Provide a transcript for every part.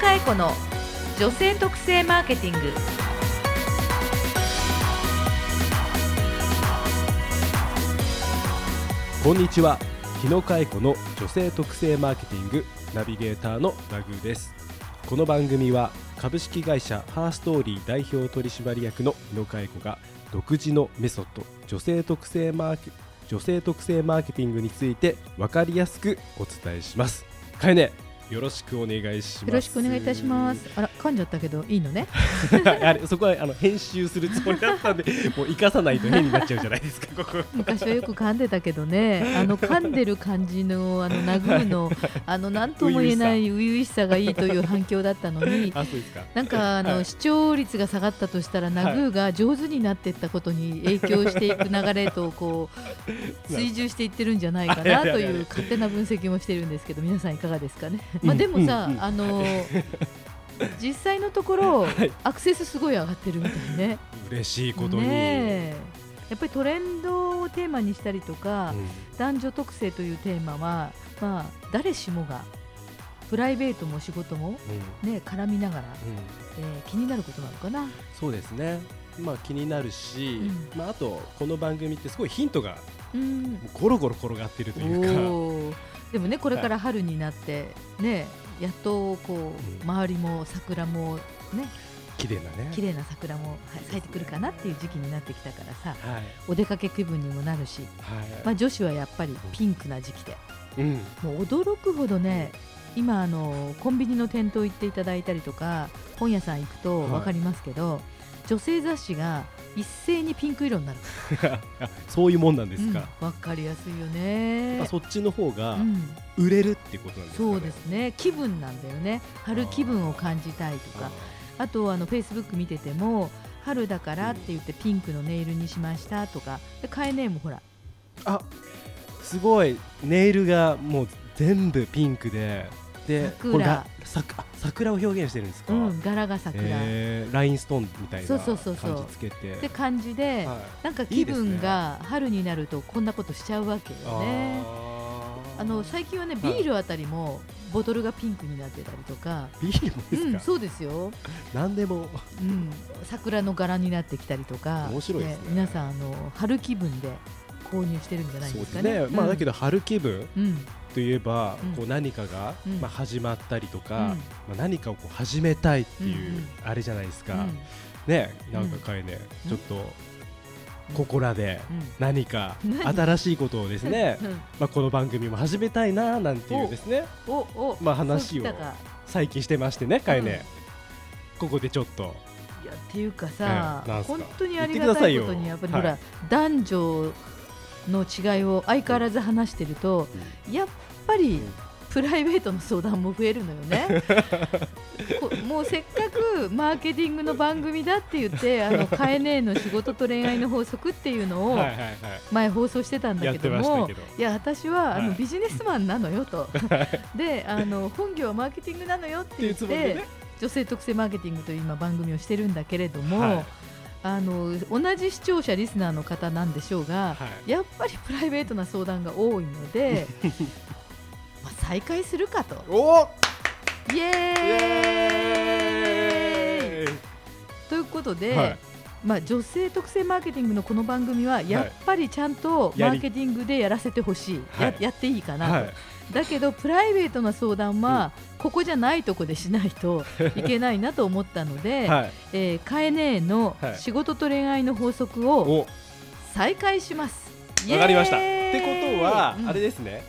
佳恵子の女性特性マーケティング。こんにちは。日野佳恵子の女性特性マーケティングナビゲーターのラグーです。この番組は株式会社ハーストーリー代表取締役の日野佳恵子が独自のメソッド女性特性マーケ女性特性マーケティングについて分かりやすくお伝えします。かえねよろしくお願いします。よろしくお願いいたします。あら噛んじゃったけどいいのね。あれそこはあの編集するつもりだったんでもう生かさないと変になっちゃうじゃないですかここ。昔はよく噛んでたけどね。あの噛んでる感じのあの殴るの あの何とも言えない初々しさ。がいいという反響だったのになんかあの、はい。視聴率が下がったとしたらナグーが上手になっていったことに影響していく流れとこう追従していってるんじゃないかなという 勝手な分析もしてるんですけど皆さんいかがですかね。まあでもさ、うんうん。あの 実際のところ、はい。アクセスすごい上がってるみたいね。嬉しいことに、ねえ。やっぱりトレンドをテーマにしたりとか、うん。男女特性というテーマは、まあ、誰しもがプライベートも仕事も、うん。ね、絡みながら、うん。えー気になることなのかな。そうですね。まあ気になるし、うん。まあ、あとこの番組ってすごいヒントがうん。ゴロゴロ転がってるというか。でもねこれから春になって、ねやっとこう、うん周りも桜もね綺麗なね。綺麗な桜もはい咲いてくるかなっていう時期になってきたからさはい。お出かけ気分にもなるし、はい、まあ、女子はやっぱりピンクな時期でうん。もう驚くほどね今あのコンビニの店頭行っていただいたりとか本屋さん行くとはい。分かりますけど、女性雑誌が一斉にピンク色になる。あ そういうもんなんですか、うん、分かりやすいよね。まあ、そっちの方がうん。売れるってことなんですか、ね。そうですね。気分なんだよね。春気分を感じたいとか。あとあのフェイスブック見てても春だからって言ってピンクのネイルにしましたとか。でカエネもほら。ああすごい。ネイルがもう全部ピンクでで桜。これがさあ桜を表現してるんですか、うん柄が桜、えーラインストーンみたいなそう感そうそうそう。じつけて。って感じで、はい。なんか気分が春になるとこんなことしちゃうわけよね。あの最近はねはい。ビールあたりもボトルがピンクになってたりとか、ビールもですか、うん、そうですよ、何でも。うん、桜の柄になってきたりとか。面白いですね。皆さんあの春気分で購入してるんじゃないですかね。ね、まあだけど、ど春気分。うんといえば、うん。こう何かが、うん。まあ、始まったりとか、うん。まあ、何かをこう始めたいっていう、あれじゃないですか、うん。ねなんかかえね、うん。ちょっとここらでうん。何か何？新しいことをですね、うん。まあ、この番組も始めたいななんていうですねおおまあ話を最近してましてねかえね、ここでちょっと。いやっていうかさ、本当にありがたいことにやっぱりほら、はい。男女の違いを相変わらず話してると、やっぱりプライベートの相談も増えるのよね。こもうせっかくマーケティングの番組だって言ってあのカエネーの仕事と恋愛の法則っていうのを前放送してたんだけどもいや私はあはい。のビジネスマンなのよと。であの本業はマーケティングなのよって言っって女性特性マーケティングという今番組をしてるんだけれども、はいあの同じ視聴者リスナーの方なんでしょうが、はい。やっぱりプライベートな相談が多いので まあ再開するかと。おイエーイ！ということで、はい。まあ、女性特性マーケティングのこの番組はやっぱりちゃんとマーケティングでやらせてほしい、はいややっていいかなと、はい。だけどプライベートな相談は、ここじゃないとこでしないと いけないなと思ったので、はいえーカエネーのはい仕事と恋愛の法則をお再開します。わかりました。ってことは、うんあれですね。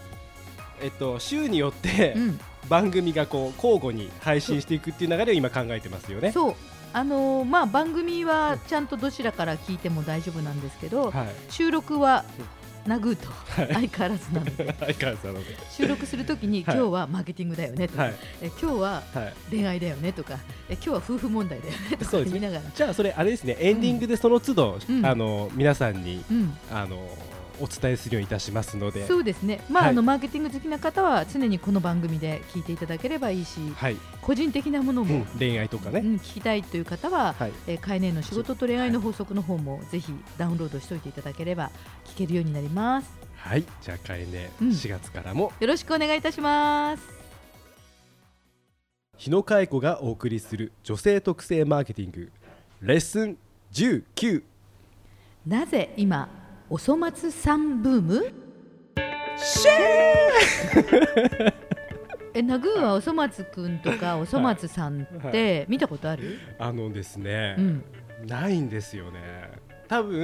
えっと週によって、うん、番組がこう交互に配信していくっていう流れを今考えてますよね。そうあのーまあ番組はちゃんとどちらから聞いても大丈夫なんですけど、はい。収録はナグーと。はい。相変わらずなので。相変わらずなので。収録するときに、はい。今日はマーケティングだよねとか、はい。え今日ははい。恋愛だよねとか。え今日は夫婦問題だよねとか言いながら。じゃあそれあれですね。エンディングでその都度、うん。あの皆さんにうん、あのお伝えするようにいたしますので。そうですね、まあはいあのマーケティング好きな方は常にこの番組で聞いていただければいいしはい。個人的なものも、うん恋愛とかね。うん聞きたいという方は、はい。えー、カエネの仕事と恋愛の法則の方もぜひダウンロードしておいていただければ聞けるようになりますはい。じゃあかえね、うん4月からもよろしくお願いいたします日野佳恵子がお送りする女性特性マーケティングレッスン19なぜ今おそ松さんブーム？えナグーはおそ松くんとかおそ松さんって見たことある、あのですね、うん。ないんですよね多分、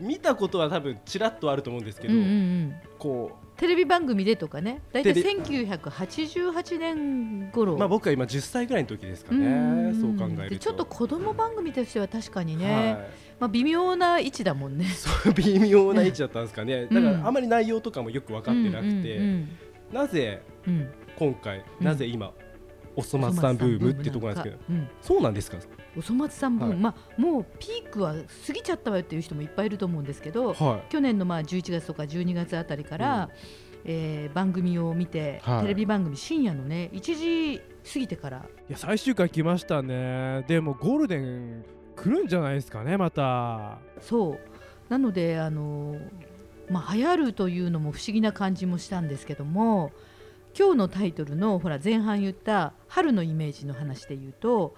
うん。見たことは多分ちらっとあると思うんですけど、うんうんうん。こテレビ番組でとかね。大体テレ1988年頃。うまあ僕は今10歳ぐらいの時ですかうん。ねんそう考えると。でちょっと子供番組としては確かにね、はい。まあ、微妙な位置だもんね。そう微妙な位置だったんですかね、だかうんらあまり内容とかもよく分かってなくて、うんなぜうんうん。今回、うん。なぜ今おそ松さんブームってところなんですけど。うんそうなんですか？おそ松さんブーム、はい。まあ、もうピークは過ぎちゃったわよっていう人もいっぱいいると思うんですけど、は去年のまあ11月とか12月あたりから、えー番組を見て、はい。テレビ番組深夜のね1時過ぎてから。いや最終回来ましたね。でもゴールデン来るんじゃないですかねまた。そう。なのであのまあ流行るというのも不思議な感じもしたんですけども今日のタイトルのほら前半言った春のイメージの話で言うと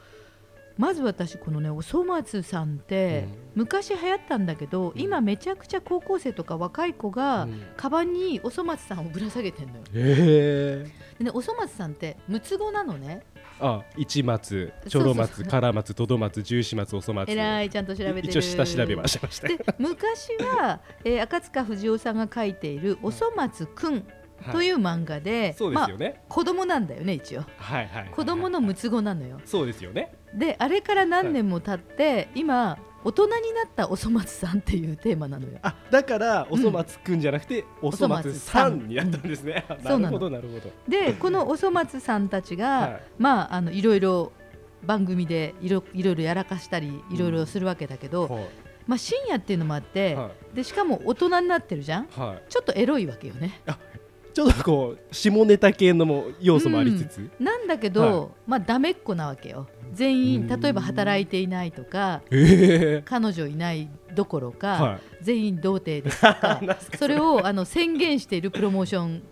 まず私このねおそ松さんって、昔流行ったんだけど今めちゃくちゃ高校生とか若い子が、うん。カバンにおそ松さんをぶら下げてんのよ。へえでねおそ松さんって六つ子なのね。あ一松ちょろ松から松とど松十四松おそ松。えらいちゃんと調べてる。一応下調べはしました。で昔は、えー赤塚不二夫さんが書いている「おそ松くん」という漫画で、そうですよね、まあ、子供なんだよね一応。はいはいはい子供の六つ子なのよ。そうですよね。であれから何年も経って、今大人になったおそ松さんっていうテーマなのよ。あだからおそ松くんじゃなくて、おそ松さんになったんですね、うん。なるほどなるほど。でこのおそ松さんたちが、はい。まああのいろいろ番組でいろいろいろやらかしたりいろいろするわけだけど、はい。まあ、深夜っていうのもあって、はでしかも大人になってるじゃん。いはい。ちょっとエロいわけよねちょっとこう下ネタ系のも要素もありつつ、なんだけど、はい。まあダメっ子なわけよ。全員うん。例えば働いていないとかええ彼女いないどころか、は全員童貞ですとか それ。をあの宣言しているプロモーション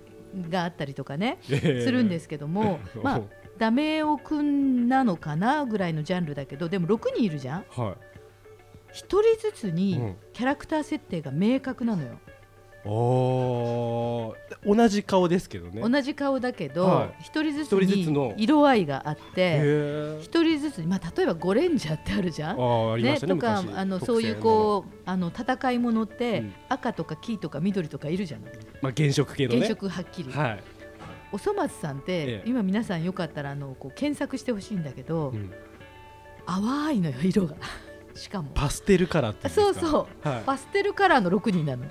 があったりとかねええするんですけども、まあダメ男くんなのかなぐらいのジャンルだけどでも6人いるじゃん。は1人ずつい、にうん。キャラクター設定が明確なのよ、おー。同じ顔ですけどね。同じ顔だけど、は1人ずつ一人ずつの。に色合いがあってへ1人ずつに、まあ、例えばゴレンジャーってあるじゃん？あーありましたねとか昔。あのそういうこうあの戦いものって、うん。赤とか黄とか緑とかいるじゃない？まあ原色系のね。原色はっきり、はい、おそ松さんって、ええ。今皆さんよかったらあのこう検索してほしいんだけど、うん。淡いのよ色が。しかも。パステルカラーってそうそう。はい。パステルカラーの6人なの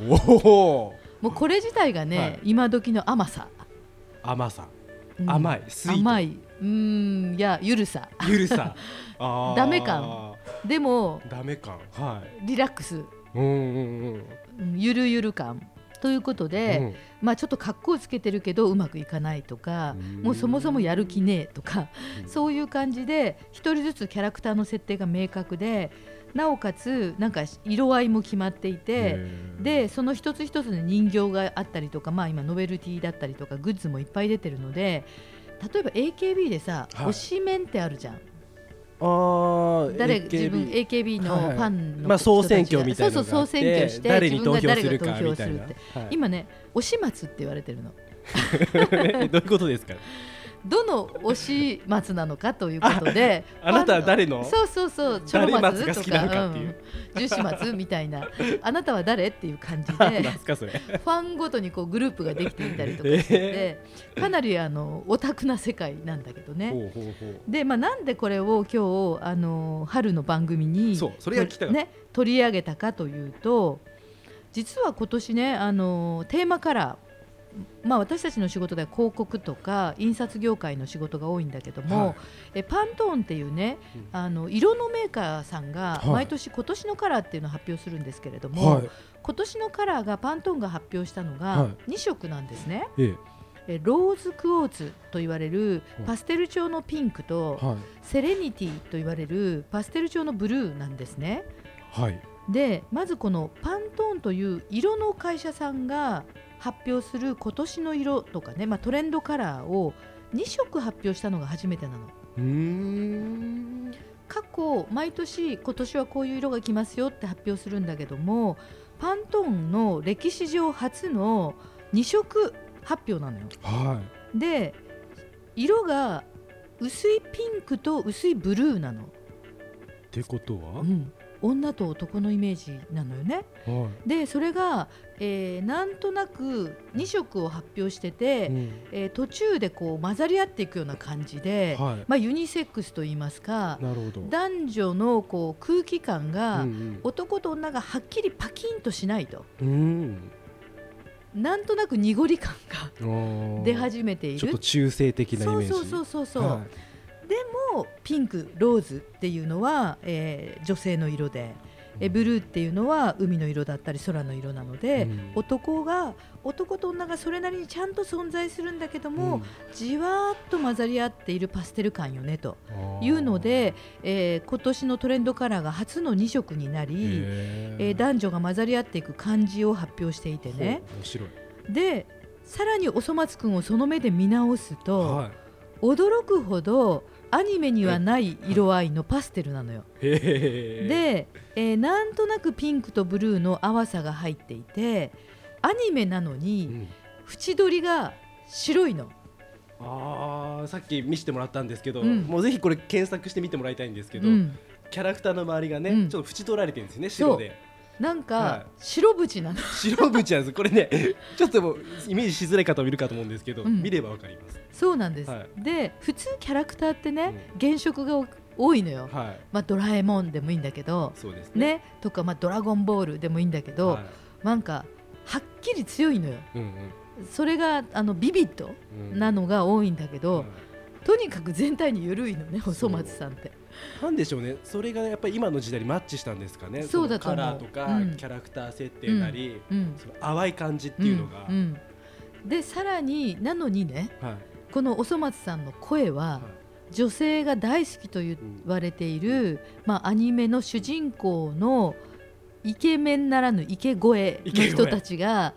もうこれ自体がね、はい。今時の甘さ、甘さ。うん。甘い。スイート。甘い。うーん。いやゆるさ。ゆるさ。ダメ感。でもダメ感。はい。リラックス、うんうんうん。うんゆるゆる感。ということで、うん。まあちょっと格好つけてるけどうまくいかないとかうん。もうそもそもやる気ねえとかうん。そういう感じで一人ずつキャラクターの設定が明確でなおかつなんか色合いも決まっていてでその一つ一つに人形があったりとか、まあ、今ノベルティだったりとかグッズもいっぱい出てるので例えば AKB でさ、はい。推しメンってあるじゃん。あー誰 AKB 自分 AKB のフはい。ァンのまあ総選挙みたいなそうそう総選挙して誰に投票するかみたいな。はい。今ね推し松って言われてるの。えどういうことですか？どの推し松なのかということであなたは誰の？そうそうそうちょろ松とかかっていう。うん十四松みたいな あなたは誰っていう感じでですかそれファンごとにこうグループができていたりとかしてて、かなりあのオタクな世界なんだけどね。ほうほうほう。で、まあ、なんでこれを今日あの春の番組にそうそれがね、取り上げたかというと実は今年ねあのテーマカラーまあ、私たちの仕事では広告とか印刷業界の仕事が多いんだけども、はい。えパントーンっていうねうん。あの色のメーカーさんがはい。毎年今年のカラーっていうのを発表するんですけれども、はい。今年のカラーがパントーンが発表したのはが2色なんですね、ええ。ローズクォーツと言われるはい。パステル調のピンクとセレニティと言われるパステル調のブルーなんですね。はい。でまずこのパントーンという色の会社さんが発表する今年の色とかね、まあ、トレンドカラーを2色発表したのが初めてなの。過去毎年今年はこういう色が来ますよって発表するんだけどもパントーンの歴史上初の2色発表なのよ。はで色が薄いピンクと薄いブルーなの、ってことは？うん、女と男のイメージなのよね。い。はでそれが、えーなんとなく2色を発表してて、いうん。えー途中でこう混ざり合っていくような感じで、はい。まあ、ユニセックスと言いますか男女のこう空気感が、うん男と女がはっきりパキンとしないと。うん。うんなんとなく濁り感が出始めている。ちょっと中性的なイメージ。そうそうそうそうそう、はでもピンクローズっていうのは、えー女性の色で、えブルーっていうのは海の色だったり空の色なので、うん。男が男と女がそれなりにちゃんと存在するんだけども、うん。じわーっと混ざり合っているパステル感よねというので、えー今年のトレンドカラーが初の2色になり、へえー男女が混ざり合っていく感じを発表していてね。面白い。でさらにおそ松くんをその目で見直すと、は驚くほどアニメにはない色合いのパステルなのよ。で、えーなんとなくピンクとブルーの淡さが入っていてアニメなのうにん。縁取りが白いの。あーさっき見せてもらったんですけど、うん。もうぜひこれ検索してみてもらいたいんですけど、うん、キャラクターの周りがね、うん。ちょっと縁取られてるんですね白でなんはかい。白縁なの。白縁なんです。これねちょっともうイメージしづらい方もいるかと思うんですけど、うん。見ればわかります。そうなんです。はで普通キャラクターってね、原色が多いのよ。はい。まあ、ドラえもんでもいいんだけど、そうですね。ね、とか、まあ、ドラゴンボールでもいいんだけど、はなんかはっきり強いのよ。いうん。それがあのビビッドうんうん。なのが多いんだけど、はいとにかく全体に緩いのね細松さんって。なんでしょうね。それがやっぱり今の時代にマッチしたんですかね。そうだとカラーとか、うん。キャラクター設定なり、うんその淡い感じっていうのが、んん。でさらになのにねはい。このおそ松さんの声はは女性が大好きと言われている、まあ、アニメの主人公のイケメンならぬイケ声の人たちが、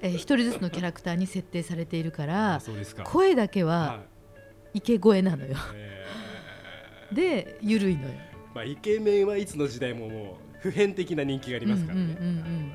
えー一人ずつのキャラクターに設定されているから声だけははイケ声なのよ。で緩いのよ。まあ、イケメンはいつの時代ももう普遍的な人気がありますからね、うんうん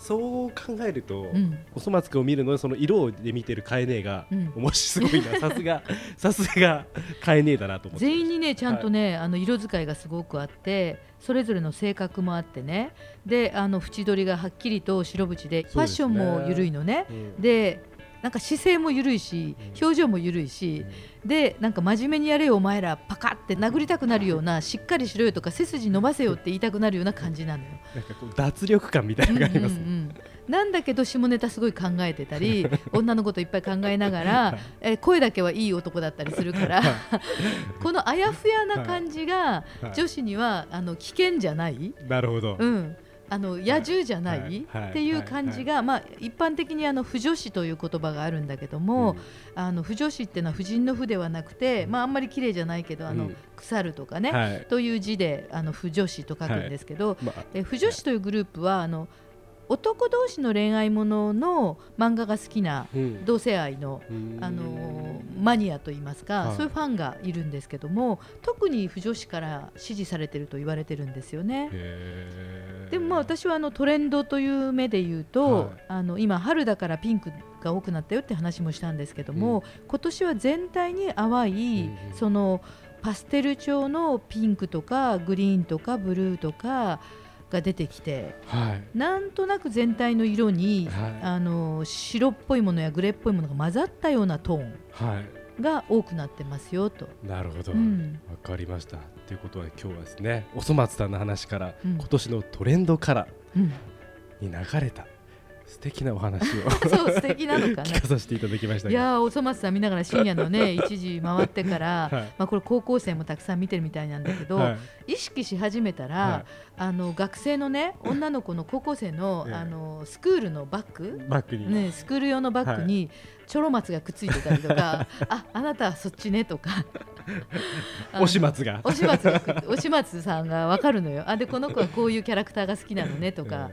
そう考えると、うん。うんおそ松くんを見るのその色で見てるカエネが、うん。面白いな。さすが さすがカエネだなと思って。全員にねちゃんとね、あの色使いがすごくあってそれぞれの性格もあってね。であの縁取りがはっきりと白縁でファッションも緩いのね。うん。でなんか姿勢も緩いし表情も緩いしでなんか真面目にやれよお前らパカって殴りたくなるようなしっかりしろよとか背筋伸ばせよって言いたくなるような感じなのよ。なんかこう脱力感みたいなのがありますね、うんうんうん。なんだけど下ネタすごい考えてたり 女のこといっぱい考えながら、えー声だけはいい男だったりするから このあやふやな感じがはい。女子にはあの危険じゃない、なるほど、うん、あの野獣じゃない、っていう感じが、まあ、一般的にあの不女子という言葉があるんだけども、あの不女子っていうのは婦人の婦ではなくて、まあ、あんまり綺麗じゃないけどあの、うん。腐るとかね、はい。という字であの不女子と書くんですけど、まあ。え不女子というグループはあの男同士の恋愛ものの漫画が好きなうん。同性愛の、うん。あのマニアといいますか、はい。そういうファンがいるんですけども特に不女子から支持されてると言われてるんですよね。でもまあ私はあのトレンドという目で言うと、はい。あの今春だからピンクが多くなったよって話もしたんですけども、今年は全体に淡い、うんうん。そのパステル調のピンクとかグリーンとかブルーとかが出てきてはい。なんとなく全体の色に、はい。あの白っぽいものやグレーっぽいものが混ざったようなトーンはい。が多くなってますよと。なるほど、わうん。かりました。ということは今日はですねおそ松さんの話から、うん。今年のトレンドカラうん、ーに流れた素敵なお話を。そう素敵なのかな。聞かさせていただきましたがいやーおそ松さん見ながら 深夜のね1時回ってから、はい。まあ、これ高校生もたくさん見てるみたいなんだけど、はい。意識し始めたら、はあの学生のね女の子の高校生の,、ええ。あのスクールのバッグバックに、ね、スクール用のバッグにちょろ松がくっついてたりとか、ああなたはそっちねとか。おし松が。おし松がくおし松さんがわかるのよ。あでこの子はこういうキャラクターが好きなのねとか、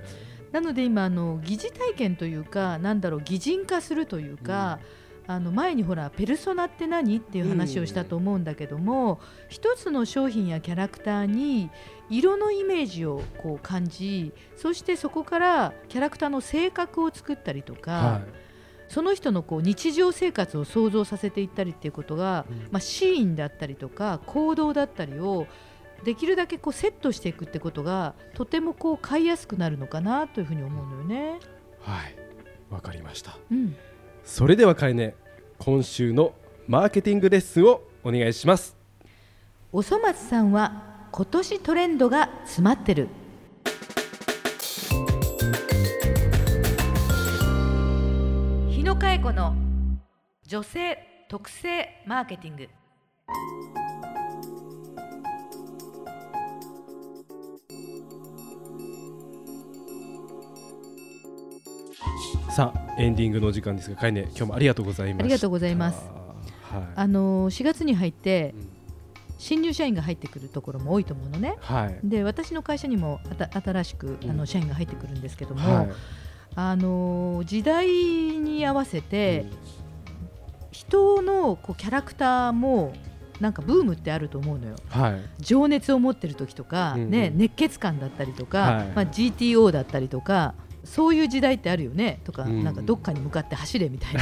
なので今あの疑似体験というかなんだろう擬人化するというか、あの前にほらペルソナって何っていう話をしたと思うんだけども、一つの商品やキャラクターに色のイメージをこう感じそしてそこからキャラクターの性格を作ったりとか、はその人のこう日常生活を想像させていったりっていうことが、うん。まあ、シーンだったりとか行動だったりをできるだけこうセットしていくってことがとてもこう買いやすくなるのかなというふうに思うのよね。いはい。わかりました。うん、それではかえね今週のマーケティングレッスンをお願いします。おそ松さんは今年トレンドが詰まってる。日野佳恵子の女性特性マーケティングさあエンディングのお時間ですがかえね今日もありがとうございました。ありがとうございます。はい。あの4月に入ってうん。新入社員が入ってくるところも多いと思うのね。はい。で私の会社にもあた新しくあの社員が入ってくるんですけども、はい。あの時代に合わせて、人のこうキャラクターもなんかブームってあると思うのよ。はい。情熱を持ってる時とか、うんうん。ね、熱血感だったりとか、はい。まあ、GTO だったりとかそういう時代ってあるよねとか、うん。なんかどっかに向かって走れみたいな。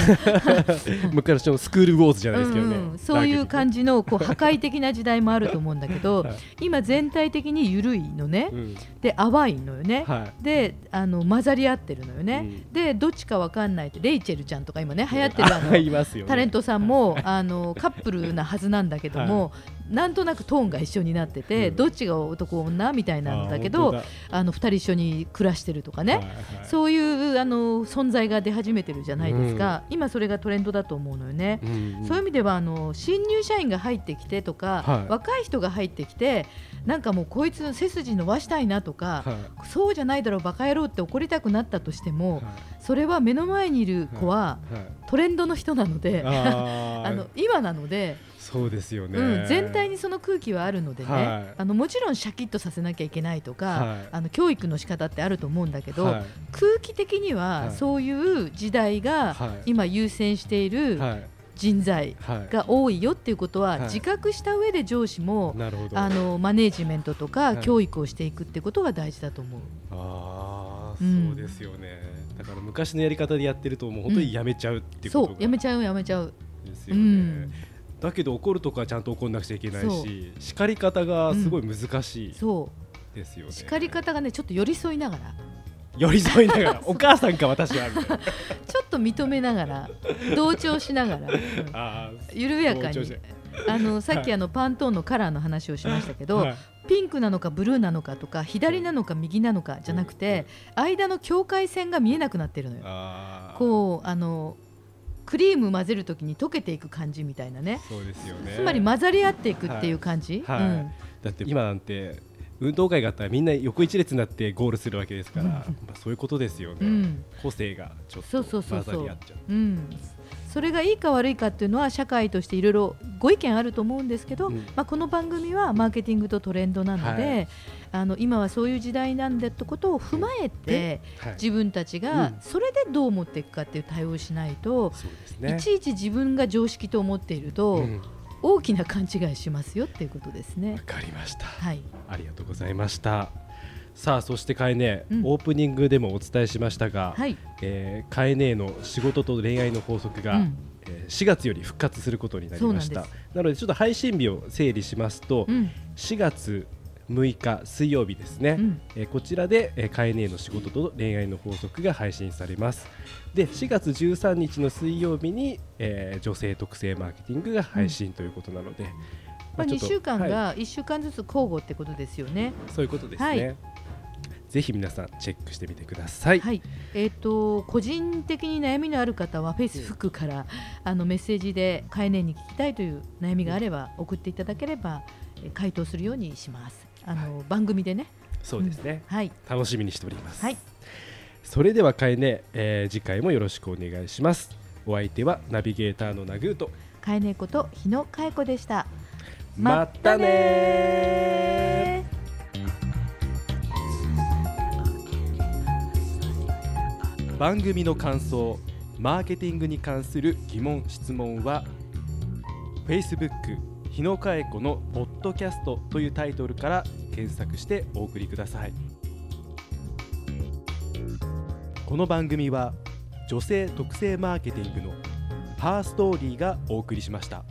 昔のスクールウォーズじゃないですけどね、うんうんそういう感じ、じのこう破壊的な時代もあると思うんだけど、はい。今全体的に緩いのね、うん。で淡いのよね、はい。であの混ざり合ってるのよね、うん。でどっちかわかんないってレイチェルちゃんとか今ね流行ってるあの ね。タレントさんも あのカップルなはずなんだけども、なんとなくトーンが一緒になってて、うん。どっちが男女みたいなんだけどあの2人一緒に暮らしてるとかね、はいはい。そういうあの存在が出始めてるじゃないですか、今それがトレンドだと思うのよね。うんそういう意味ではあの新入社員が入ってきてとか、はい。若い人が入ってきてなんかもうこいつ背筋伸ばしたいなとか、はい。そうじゃないだろうバカ野郎って怒りたくなったとしても、はい。それは目の前にいる子ははい。トレンドの人なので、あ の今なので、そうですよね、うん、全体にその空気はあるのでね、はい。あのもちろんシャキッとさせなきゃいけないとか、はい。あの教育の仕方ってあると思うんだけど、はい。空気的にははい。そういう時代がはい。今優先しているはい。人材はい。が多いよっていうことははい。自覚した上で上司もあのマネージメントとはい。か教育をしていくってことが大事だと思う。あそうですよね。だから昔のやり方でやってるともう本当にやめちゃうっていうことが、そうやめちゃうやめちゃう。ですよね、うんだけど怒るとかちゃんと怒んなくちゃいけないし叱り方がすごい難しいそですよね、う叱り方がねちょっと寄り添いながら。寄り添いながら。お母さんか私は ちょっと認めながら。同調しながら、うん。あ緩やかに。あのさっきあのパントーンのカラーの話をしましたけど、ーはい。ピンクなのかブルーなのかとか左なのか右なのかじゃなくて間の境界線が見えなくなってるのよ。こうあのクリーム混ぜるときに溶けていく感じみたいなね。そうですよね。つまり混ざり合っていくっていう感じ、はい。うん。だって今なんて運動会があったらみんな横一列になってゴールするわけですから、まあ、そういうことですよね、うん。個性がちょっとそうそうそう。混ざり合っちゃう。うん、それがいいか悪いかっていうのは社会としていろいろご意見あると思うんですけど、うん。まあ、この番組はマーケティングとトレンドなので、はいあの今はそういう時代なんだってことを踏まえて、はい。自分たちうん。がそれでどう思っていくかっていう対応をしないと、そうですね。いちいち自分が常識と思っていると、うん。大きな勘違いしますよっていうことですね。わ。かりました。はい、ありがとうございました。さあそしてかえね、うん。オープニングでもお伝えしましたが、はい、えーかえねの仕事と恋愛の法則が、うん。えー4月より復活することになりました。なのでちょっと配信日を整理しますと、うん、4月6日水曜日ですね、うん、えーこちらで、えー、カエネの仕事と恋愛の法則が配信されます。で4月13日の水曜日に、えー女性特性マーケティングが配信ということなので、まあ、2ちょっと週間はい。が1週間ずつ交互ってことですよね。そういうことですね、はいぜひ皆さんチェックしてみてください、はい、えっ、と個人的に悩みのある方はフェイスブックからあのメッセージで概念に聞きたいという悩みがあれば送っていただければえ回答するようにします。あの、番組でね。そうですね、はい。楽しみにしております、はい。それではカエネ、えー次回もよろしくお願いします。お相手はナビゲーターのナグーと。かえねこと日野かえ子でした。またね番組の感想マーケティングに関する疑問質問は Facebook 日野佳恵子のポッドキャストというタイトルから検索してお送りくださいこの番組は女性特性マーケティングのハーストーリーがお送りしました。